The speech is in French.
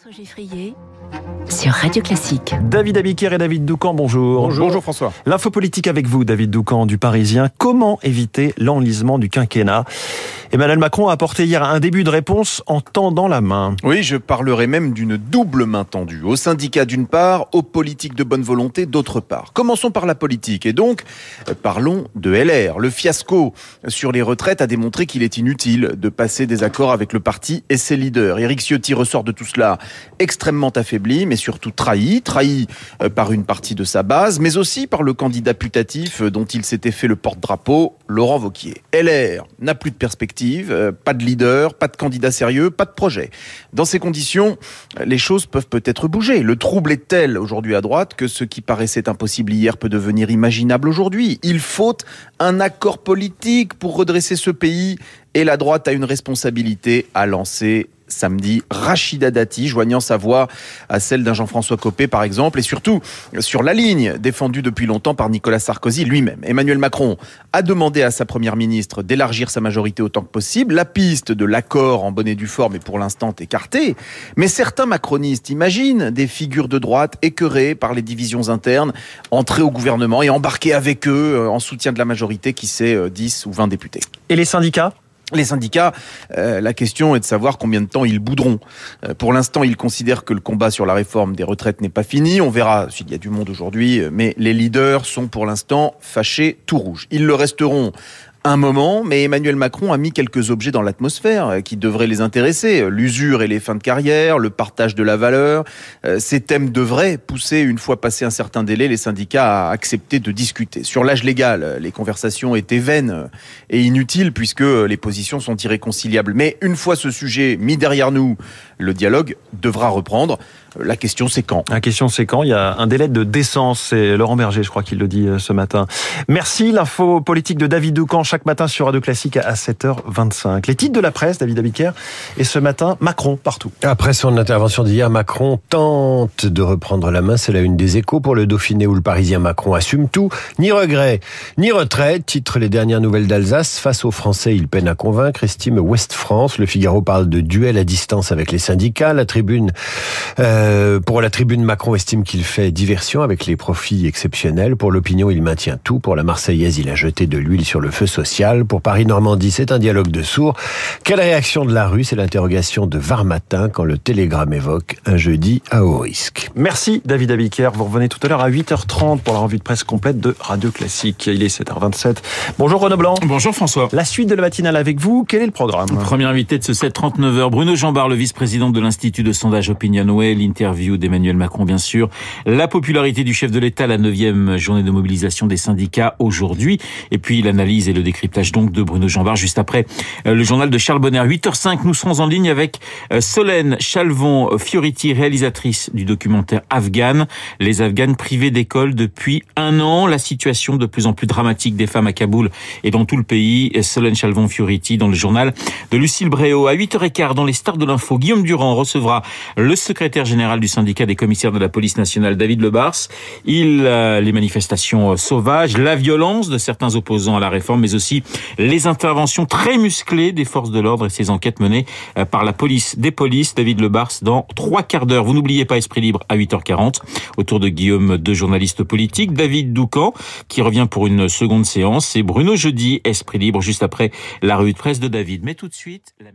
François Geffrier sur Radio Classique. David Abiker et David Doucan, bonjour. Bonjour. François. L'info politique avec vous, David Doucan du Parisien. Comment éviter l'enlisement du quinquennat? Emmanuel Macron a apporté hier un début de réponse en tendant la main. Oui, je parlerai même d'une double main tendue. Aux syndicats d'une part, aux politiques de bonne volonté d'autre part. Commençons par la politique et donc euh, parlons de LR. Le fiasco sur les retraites a démontré qu'il est inutile de passer des accords avec le parti et ses leaders. Éric Ciotti ressort de tout cela extrêmement affaibli, mais surtout trahi, trahi euh, par une partie de sa base, mais aussi par le candidat putatif euh, dont il s'était fait le porte-drapeau, Laurent Vauquier. LR n'a plus de perspective, euh, pas de leader, pas de candidat sérieux, pas de projet. Dans ces conditions, les choses peuvent peut-être bouger. Le trouble est tel aujourd'hui à droite que ce qui paraissait impossible hier peut devenir imaginable aujourd'hui. Il faut un accord politique pour redresser ce pays et la droite a une responsabilité à lancer samedi, Rachida Dati, joignant sa voix à celle d'un Jean-François Copé, par exemple, et surtout sur la ligne défendue depuis longtemps par Nicolas Sarkozy lui-même. Emmanuel Macron a demandé à sa première ministre d'élargir sa majorité autant que possible. La piste de l'accord en bonne et due forme est pour l'instant écartée, mais certains macronistes imaginent des figures de droite écœurées par les divisions internes entrer au gouvernement et embarquer avec eux euh, en soutien de la majorité qui sait 10 ou 20 députés. Et les syndicats? Les syndicats, euh, la question est de savoir combien de temps ils bouderont. Euh, pour l'instant, ils considèrent que le combat sur la réforme des retraites n'est pas fini. On verra s'il y a du monde aujourd'hui, mais les leaders sont pour l'instant fâchés tout rouge. Ils le resteront un moment, mais Emmanuel Macron a mis quelques objets dans l'atmosphère euh, qui devraient les intéresser. L'usure et les fins de carrière, le partage de la valeur. Euh, ces thèmes devraient pousser, une fois passé un certain délai, les syndicats à accepter de discuter. Sur l'âge légal, les conversations étaient vaines et inutiles puisque les positions sont irréconciliables. Mais une fois ce sujet mis derrière nous, le dialogue devra reprendre. La question, c'est quand La question, c'est quand Il y a un délai de décence. C'est Laurent Berger, je crois qu'il le dit euh, ce matin. Merci. L'info politique de David Doucan chaque matin sur Radio Classique à 7h25. Les titres de la presse, David Abiker. Et ce matin, Macron partout. Après son intervention d'hier, Macron tente de reprendre la main. C'est la une des échos pour le Dauphiné où le Parisien Macron assume tout. Ni regret, ni retrait. Titre les dernières nouvelles d'Alsace. Face aux Français, il peine à convaincre, estime Ouest France. Le Figaro parle de duel à distance avec les syndicats. La tribune, euh, pour la tribune, Macron estime qu'il fait diversion avec les profits exceptionnels. Pour l'opinion, il maintient tout. Pour la Marseillaise, il a jeté de l'huile sur le feu social. Pour Paris-Normandie, c'est un dialogue de sourds. Quelle réaction de la rue? C'est l'interrogation de Var Matin quand le télégramme évoque un jeudi à haut risque. Merci David Abiker. Vous revenez tout à l'heure à 8h30 pour la revue de presse complète de Radio Classique. Il est 7h27. Bonjour Renaud Blanc. Bonjour François. La suite de la matinale avec vous. Quel est le programme? Premier invité de ce 7h39h, Bruno Jambard, le vice-président de l'Institut de sondage Opinionway, l'interview d'Emmanuel Macron bien sûr, la popularité du chef de l'État, la neuvième journée de mobilisation des syndicats aujourd'hui, et puis l'analyse et le décryptage donc de Bruno Jambard juste après euh, le journal de Charles Bonner. 8h05, nous serons en ligne avec euh, Solène Chalvon-Fioriti, réalisatrice du documentaire Afghan, les Afghanes privés d'école depuis un an, la situation de plus en plus dramatique des femmes à Kaboul et dans tout le pays. Solène Chalvon-Fioriti dans le journal de Lucille Bréau. À 8h15, dans les stars de l'info, Guillaume Durand recevra le secrétaire général du syndicat des commissaires de la police nationale, David Lebars. Il, euh, les manifestations sauvages, la violence de certains opposants à la réforme, mais aussi les interventions très musclées des forces de l'ordre et ces enquêtes menées euh, par la police des polices. David Lebars dans trois quarts d'heure. Vous n'oubliez pas Esprit Libre à 8h40. Autour de Guillaume, deux journalistes politiques. David Doucan, qui revient pour une seconde séance. Et Bruno Jeudi, Esprit Libre, juste après la revue de presse de David. Mais tout de suite, la